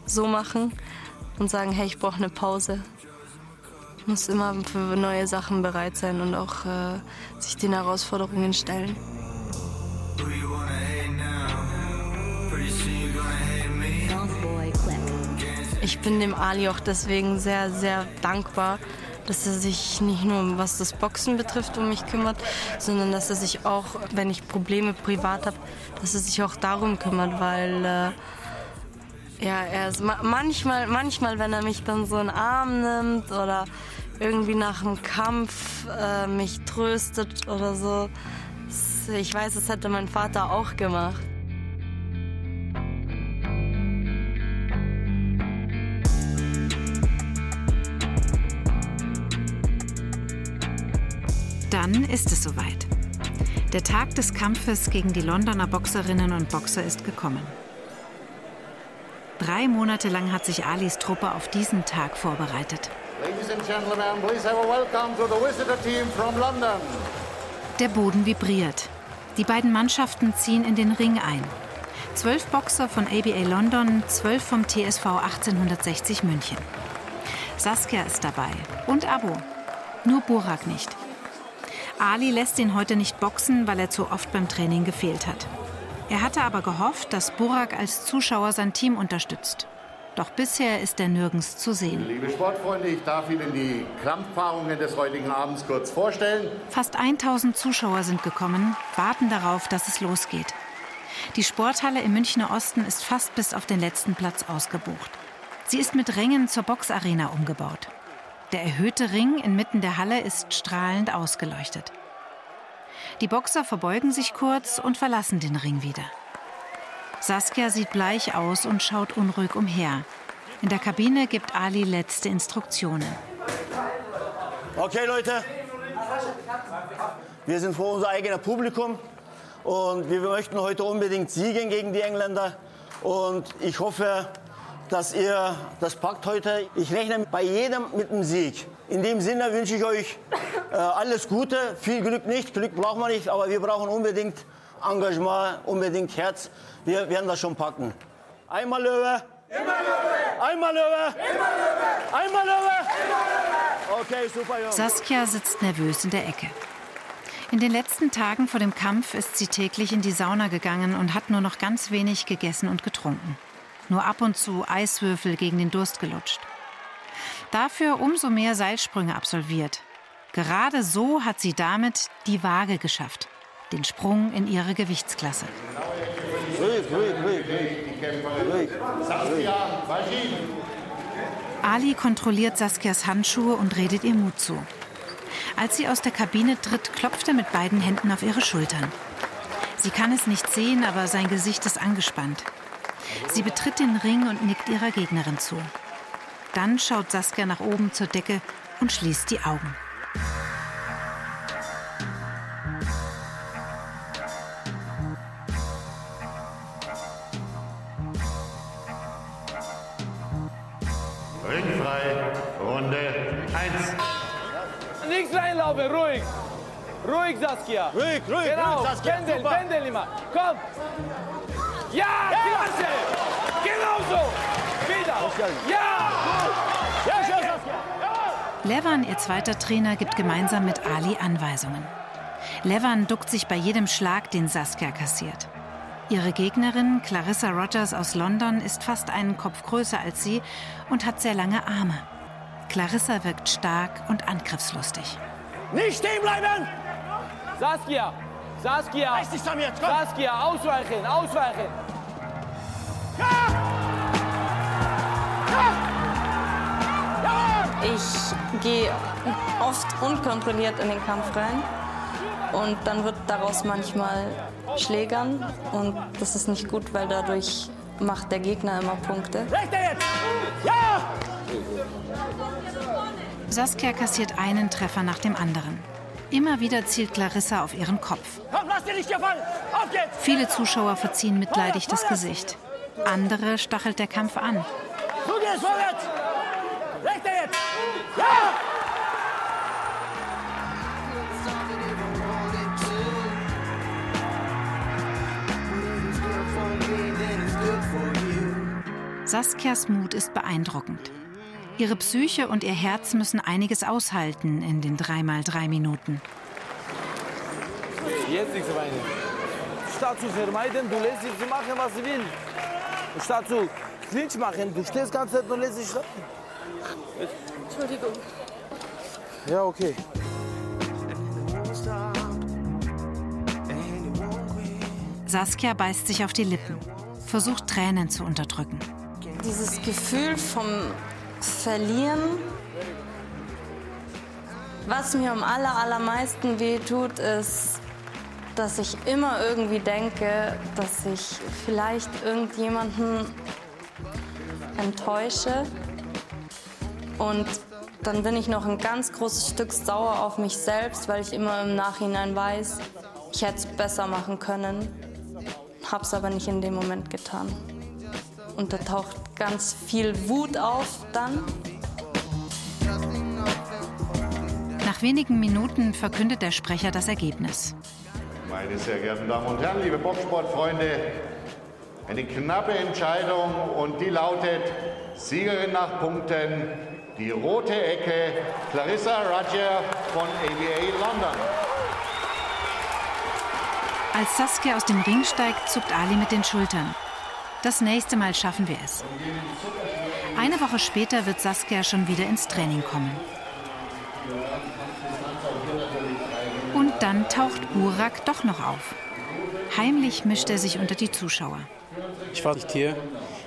so machen und sagen, hey, ich brauche eine Pause. Ich muss immer für neue Sachen bereit sein und auch äh, sich den Herausforderungen stellen. Ich bin dem Ali auch deswegen sehr, sehr dankbar, dass er sich nicht nur was das Boxen betrifft um mich kümmert, sondern dass er sich auch, wenn ich Probleme privat habe, dass er sich auch darum kümmert, weil äh, ja, er ist ma manchmal, manchmal, wenn er mich dann so in den Arm nimmt oder irgendwie nach dem Kampf äh, mich tröstet oder so, ich weiß, das hätte mein Vater auch gemacht. Dann ist es soweit. Der Tag des Kampfes gegen die Londoner Boxerinnen und Boxer ist gekommen. Drei Monate lang hat sich Alis Truppe auf diesen Tag vorbereitet. Der Boden vibriert. Die beiden Mannschaften ziehen in den Ring ein. Zwölf Boxer von ABA London, zwölf vom TSV 1860 München. Saskia ist dabei und Abo. Nur Burak nicht. Ali lässt ihn heute nicht boxen, weil er zu oft beim Training gefehlt hat. Er hatte aber gehofft, dass Burak als Zuschauer sein Team unterstützt. Doch bisher ist er nirgends zu sehen. Liebe Sportfreunde, ich darf Ihnen die Krampfpaarungen des heutigen Abends kurz vorstellen. Fast 1000 Zuschauer sind gekommen, warten darauf, dass es losgeht. Die Sporthalle im Münchner Osten ist fast bis auf den letzten Platz ausgebucht. Sie ist mit Rängen zur Boxarena umgebaut. Der erhöhte Ring inmitten der Halle ist strahlend ausgeleuchtet. Die Boxer verbeugen sich kurz und verlassen den Ring wieder. Saskia sieht bleich aus und schaut unruhig umher. In der Kabine gibt Ali letzte Instruktionen. Okay, Leute. Wir sind vor unser eigenes Publikum und wir möchten heute unbedingt siegen gegen die Engländer. Und ich hoffe, dass ihr das packt heute. Ich rechne bei jedem mit einem Sieg. In dem Sinne wünsche ich euch äh, alles Gute. Viel Glück nicht, Glück brauchen wir nicht, aber wir brauchen unbedingt Engagement, unbedingt Herz. Wir werden das schon packen. Einmal Löwe. Immer Löwe! Einmal Löwe! Immer Löwe! Einmal Löwe! Okay, super, Jungs. Saskia sitzt nervös in der Ecke. In den letzten Tagen vor dem Kampf ist sie täglich in die Sauna gegangen und hat nur noch ganz wenig gegessen und getrunken. Nur ab und zu Eiswürfel gegen den Durst gelutscht. Dafür umso mehr Seilsprünge absolviert. Gerade so hat sie damit die Waage geschafft. Den Sprung in ihre Gewichtsklasse. Ruhig, ruhig, ruhig, ruhig. Saskia, Maschinen. Ali kontrolliert Saskias Handschuhe und redet ihr Mut zu. Als sie aus der Kabine tritt, klopft er mit beiden Händen auf ihre Schultern. Sie kann es nicht sehen, aber sein Gesicht ist angespannt. Sie betritt den Ring und nickt ihrer Gegnerin zu. Dann schaut Saskia nach oben zur Decke und schließt die Augen. Ringfrei, Runde 1. Nichts reinlaufen, ruhig. Ruhig, Saskia. Ruhig, ruhig, Genau, ruhig, Saskia. Pendel, Super. Pendel immer. Komm. Ja, klasse. Genau so. Wieder. Ja. Ja, schön, Saskia. Levan, ihr zweiter Trainer, gibt gemeinsam mit Ali Anweisungen. Levan duckt sich bei jedem Schlag, den Saskia kassiert. Ihre Gegnerin, Clarissa Rogers aus London, ist fast einen Kopf größer als sie und hat sehr lange Arme. Clarissa wirkt stark und angriffslustig. Nicht stehen bleiben! Saskia. Saskia. Reiß dich zusammen jetzt, komm. Saskia, ausweichen, ausweichen. Ich gehe oft unkontrolliert in den Kampf rein und dann wird daraus manchmal Schlägern und das ist nicht gut, weil dadurch macht der Gegner immer Punkte. Ja! Saskia kassiert einen Treffer nach dem anderen. Immer wieder zielt Clarissa auf ihren Kopf. Komm, lass dir nicht hier fallen! Auf geht's! Viele Zuschauer verziehen mitleidig das Gesicht. Andere stachelt der Kampf an. Du gehst vorwärts! Saskias Mut ist beeindruckend. Ihre Psyche und ihr Herz müssen einiges aushalten in den dreimal drei Minuten. Jetzt nichts weinen. Statt zu vermeiden, du lässt sie machen, was sie will. Statt zu Clinch machen, du stehst ganz Zeit und lässt sie schlafen. Entschuldigung. Ja, okay. Saskia beißt sich auf die Lippen, versucht Tränen zu unterdrücken. Dieses Gefühl vom Verlieren, was mir am aller, allermeisten wehtut, ist, dass ich immer irgendwie denke, dass ich vielleicht irgendjemanden enttäusche. Und dann bin ich noch ein ganz großes Stück sauer auf mich selbst, weil ich immer im Nachhinein weiß, ich hätte es besser machen können, hab's aber nicht in dem Moment getan. Und da taucht ganz viel Wut auf dann. Nach wenigen Minuten verkündet der Sprecher das Ergebnis. Meine sehr geehrten Damen und Herren, liebe Boxsportfreunde, eine knappe Entscheidung und die lautet Siegerin nach Punkten, die rote Ecke, Clarissa Roger von ABA London. Als Saskia aus dem Ring steigt, zuckt Ali mit den Schultern. Das nächste Mal schaffen wir es. Eine Woche später wird Saskia schon wieder ins Training kommen. Und dann taucht Burak doch noch auf. Heimlich mischt er sich unter die Zuschauer. Ich war nicht hier,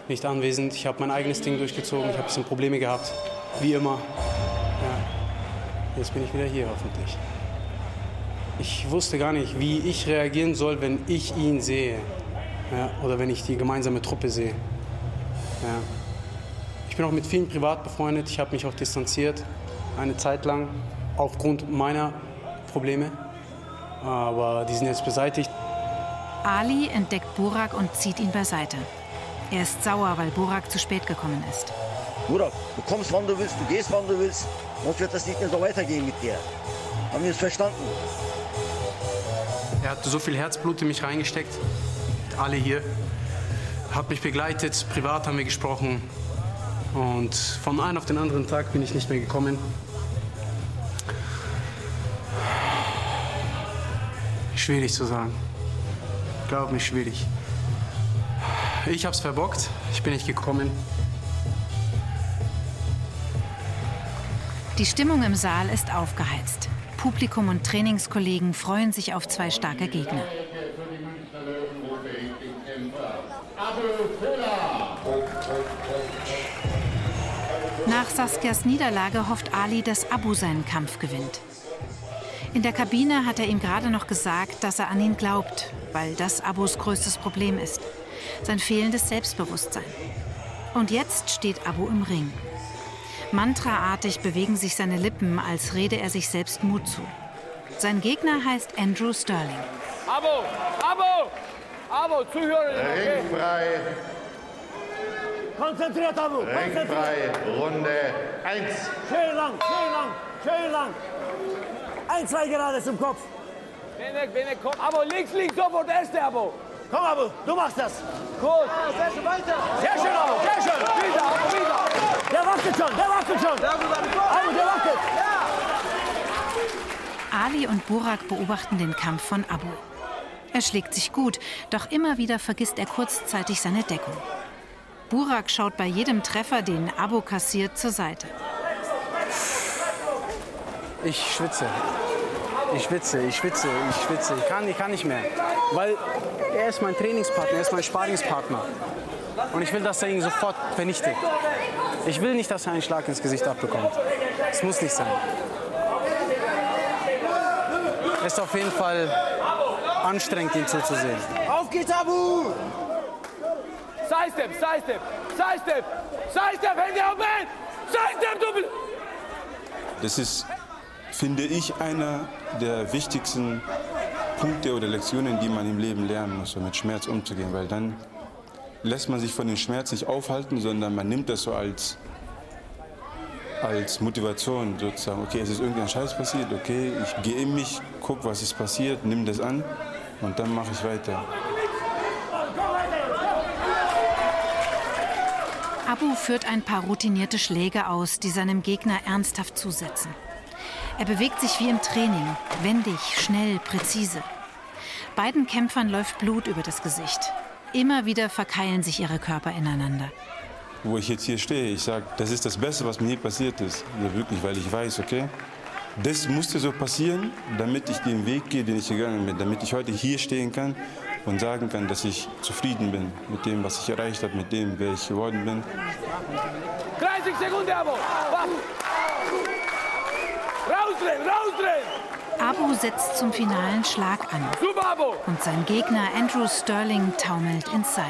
nicht anwesend. Ich habe mein eigenes Ding durchgezogen. Ich habe ein bisschen Probleme gehabt, wie immer. Ja. Jetzt bin ich wieder hier, hoffentlich. Ich wusste gar nicht, wie ich reagieren soll, wenn ich ihn sehe. Ja, oder wenn ich die gemeinsame Truppe sehe. Ja. Ich bin auch mit vielen privat befreundet. Ich habe mich auch distanziert, eine Zeit lang, aufgrund meiner Probleme. Aber die sind jetzt beseitigt. Ali entdeckt Burak und zieht ihn beiseite. Er ist sauer, weil Burak zu spät gekommen ist. Burak, du kommst, wann du willst, du gehst, wann du willst. Sonst wird das nicht mehr so weitergehen mit dir. Haben wir es verstanden? Er hat so viel Herzblut in mich reingesteckt. Alle hier. hat mich begleitet, privat haben wir gesprochen. Und von einem auf den anderen Tag bin ich nicht mehr gekommen. Schwierig zu sagen. Glaub mir, schwierig. Ich hab's verbockt, ich bin nicht gekommen. Die Stimmung im Saal ist aufgeheizt. Publikum und Trainingskollegen freuen sich auf zwei starke Gegner. Nach Saskias Niederlage hofft Ali, dass Abu seinen Kampf gewinnt. In der Kabine hat er ihm gerade noch gesagt, dass er an ihn glaubt, weil das Abus größtes Problem ist. Sein fehlendes Selbstbewusstsein. Und jetzt steht Abu im Ring. Mantraartig bewegen sich seine Lippen, als rede er sich selbst Mut zu. Sein Gegner heißt Andrew Sterling. Abo! Abo! Abo, zuhören! Okay? Ringfrei, Konzentriert, Abu! Konzentriert! ringfrei, Runde 1. Schön lang, schön lang, schön lang. Ein, zwei gerade zum Kopf. Benek, Benek, komm. Abo, links, links, sofort, erste Abo. Komm, Abu, du machst das. Gut. Sehr schön, weiter. Sehr schön, Abu, sehr schön. Wieder, Abo, wieder. Der wackelt schon, der wackelt schon. Abu, der wackelt. Ali und Burak beobachten den Kampf von Abu. Er schlägt sich gut, doch immer wieder vergisst er kurzzeitig seine Deckung. Burak schaut bei jedem Treffer, den Abu kassiert, zur Seite. Ich schwitze. Ich schwitze, ich schwitze, ich schwitze. Ich kann, ich kann nicht mehr. Weil er ist mein Trainingspartner, er ist mein Sparingspartner. Und ich will, dass er ihn sofort vernichtet. Ich will nicht, dass er einen Schlag ins Gesicht abbekommt. Es muss nicht sein. Es ist auf jeden Fall anstrengend, ihm zuzusehen. Auf geht's, Abu. Sidestep, Sidestep, Sidestep, Sidestep, Hände auf mich. Sidestep, Doppel. Das ist, finde ich, einer der wichtigsten Punkte oder Lektionen, die man im Leben lernen muss, um mit Schmerz umzugehen. Weil dann lässt man sich von dem Schmerz nicht aufhalten, sondern man nimmt das so als, als Motivation sozusagen. Okay, es ist irgendein Scheiß passiert, okay, ich gehe in mich, guck, was ist passiert, nimm das an und dann mache ich weiter. Abu führt ein paar routinierte Schläge aus, die seinem Gegner ernsthaft zusetzen. Er bewegt sich wie im Training, wendig, schnell, präzise. Beiden Kämpfern läuft Blut über das Gesicht. Immer wieder verkeilen sich ihre Körper ineinander. Wo ich jetzt hier stehe, ich sage, das ist das Beste, was mir je passiert ist. Ja, wirklich, weil ich weiß, okay, das musste so passieren, damit ich den Weg gehe, den ich gegangen bin, damit ich heute hier stehen kann und sagen kann, dass ich zufrieden bin mit dem, was ich erreicht habe, mit dem, wer ich geworden bin. 30 Sekunden, Abo. Rausdrehen, rausdrehen. Abu setzt zum finalen Schlag an. Super, Abo. Und sein Gegner Andrew Sterling taumelt ins Seil.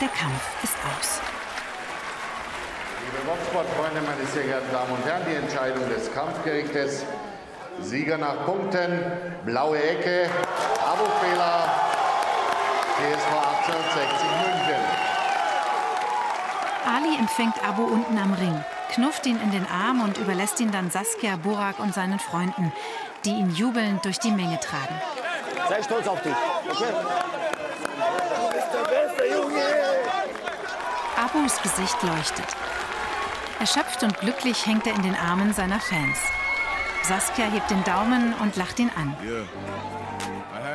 Der Kampf ist aus. Boxsportfreunde, meine sehr geehrten Damen und Herren, die Entscheidung des Kampfgerichtes. Sieger nach Punkten, blaue Ecke, Abo-Fehler, TSV 1860 München. Ali empfängt Abu unten am Ring, knufft ihn in den Arm und überlässt ihn dann Saskia, Burak und seinen Freunden, die ihn jubelnd durch die Menge tragen. Sei stolz auf dich. Okay? Abus Gesicht leuchtet. Erschöpft und glücklich hängt er in den Armen seiner Fans. Saskia hebt den Daumen und lacht ihn an. Yeah.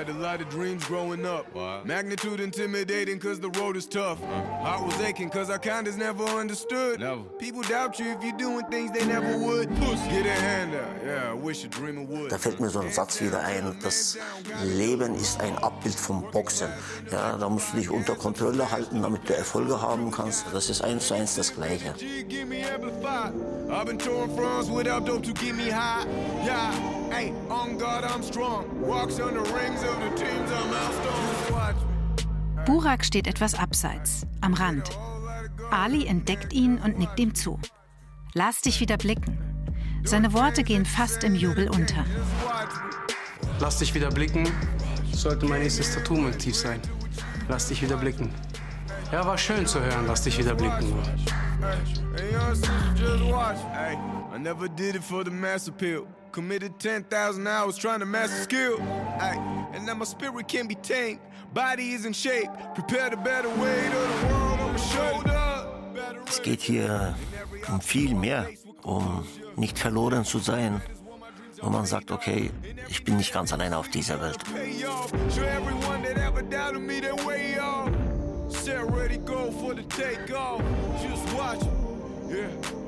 A lot of dreams growing up. Magnitude intimidating cause the road is tough. Heart was aching cause I kinda's never understood. People doubt you if you're doing things they never would. Puss, get a hand out. Yeah, I wish a dreamer would. Da fällt mir so ein Satz wieder ein, das Leben ist ein Abbild vom Boxen. Ja, da musst du dich unter Kontrolle halten, damit du Erfolge haben kannst. Das ist eins zu eins das Gleiche. Get. I've been torn fronts without dope to keep me high. Yeah, hey, on God I'm strong. Walks on the rings of the teams I'm outstones. Watch me. Burak steht etwas abseits, am Rand. Ali entdeckt ihn und nickt ihm zu. Lass dich wieder blicken. Seine Worte gehen fast im Jubel unter. Lass dich wieder blicken. Das sollte mein nächstes Tattoo-Motiv sein. Lass dich wieder blicken. Ja, war schön zu hören, lass dich wieder blicken. Hey, youngsters, just watch. Hey, Committed 10,000 hours trying to master skill. Hey, and that my spirit can be tamed. Body is in shape, prepare the better weight of the world on my shoulder. Es geht hier um viel mehr, um nicht verloren zu sein, wo man sagt, okay, ich bin nicht ganz alleine auf dieser Welt. Yeah.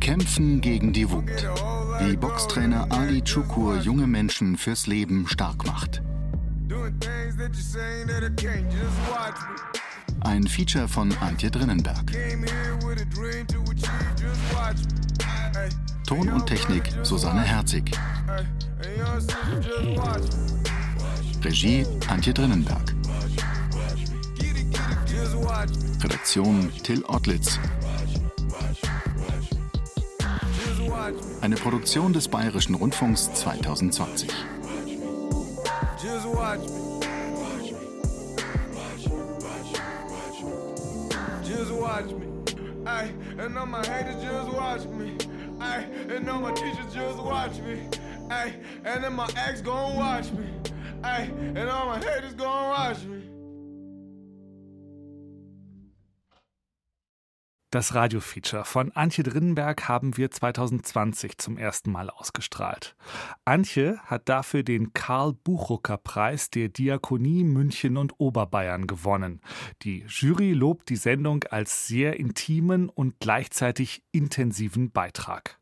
Kämpfen gegen die Wut. Wie Boxtrainer Ali Chukur junge Menschen fürs Leben stark macht. Ein Feature von Antje Drinnenberg. Ton und Technik Susanne Herzig. Regie Antje Drinnenberg. Redaktion Till Ottlitz. Eine Produktion des Bayerischen Rundfunks 2020. Just watch me. Just watch me. Ay, and all my haters just watch me. Ay, and all my teachers. Ay, and then my ex gon' watch me. Ay, and all my haters gon' watch me. Das Radiofeature von Antje Drinnenberg haben wir 2020 zum ersten Mal ausgestrahlt. Antje hat dafür den Karl Buchrucker Preis der Diakonie München und Oberbayern gewonnen. Die Jury lobt die Sendung als sehr intimen und gleichzeitig intensiven Beitrag.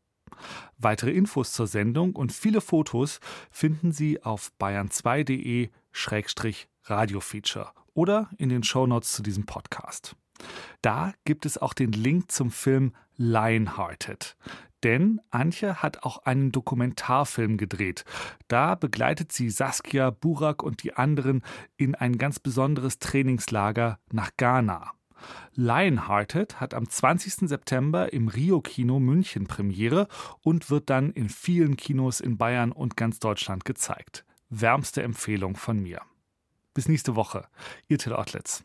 Weitere Infos zur Sendung und viele Fotos finden Sie auf bayern2.de-radiofeature oder in den Shownotes zu diesem Podcast. Da gibt es auch den Link zum Film Lionhearted. Denn Antje hat auch einen Dokumentarfilm gedreht. Da begleitet sie Saskia, Burak und die anderen in ein ganz besonderes Trainingslager nach Ghana. Lionhearted hat am 20. September im Rio-Kino München Premiere und wird dann in vielen Kinos in Bayern und ganz Deutschland gezeigt. Wärmste Empfehlung von mir. Bis nächste Woche. Ihr Till Ottlitz.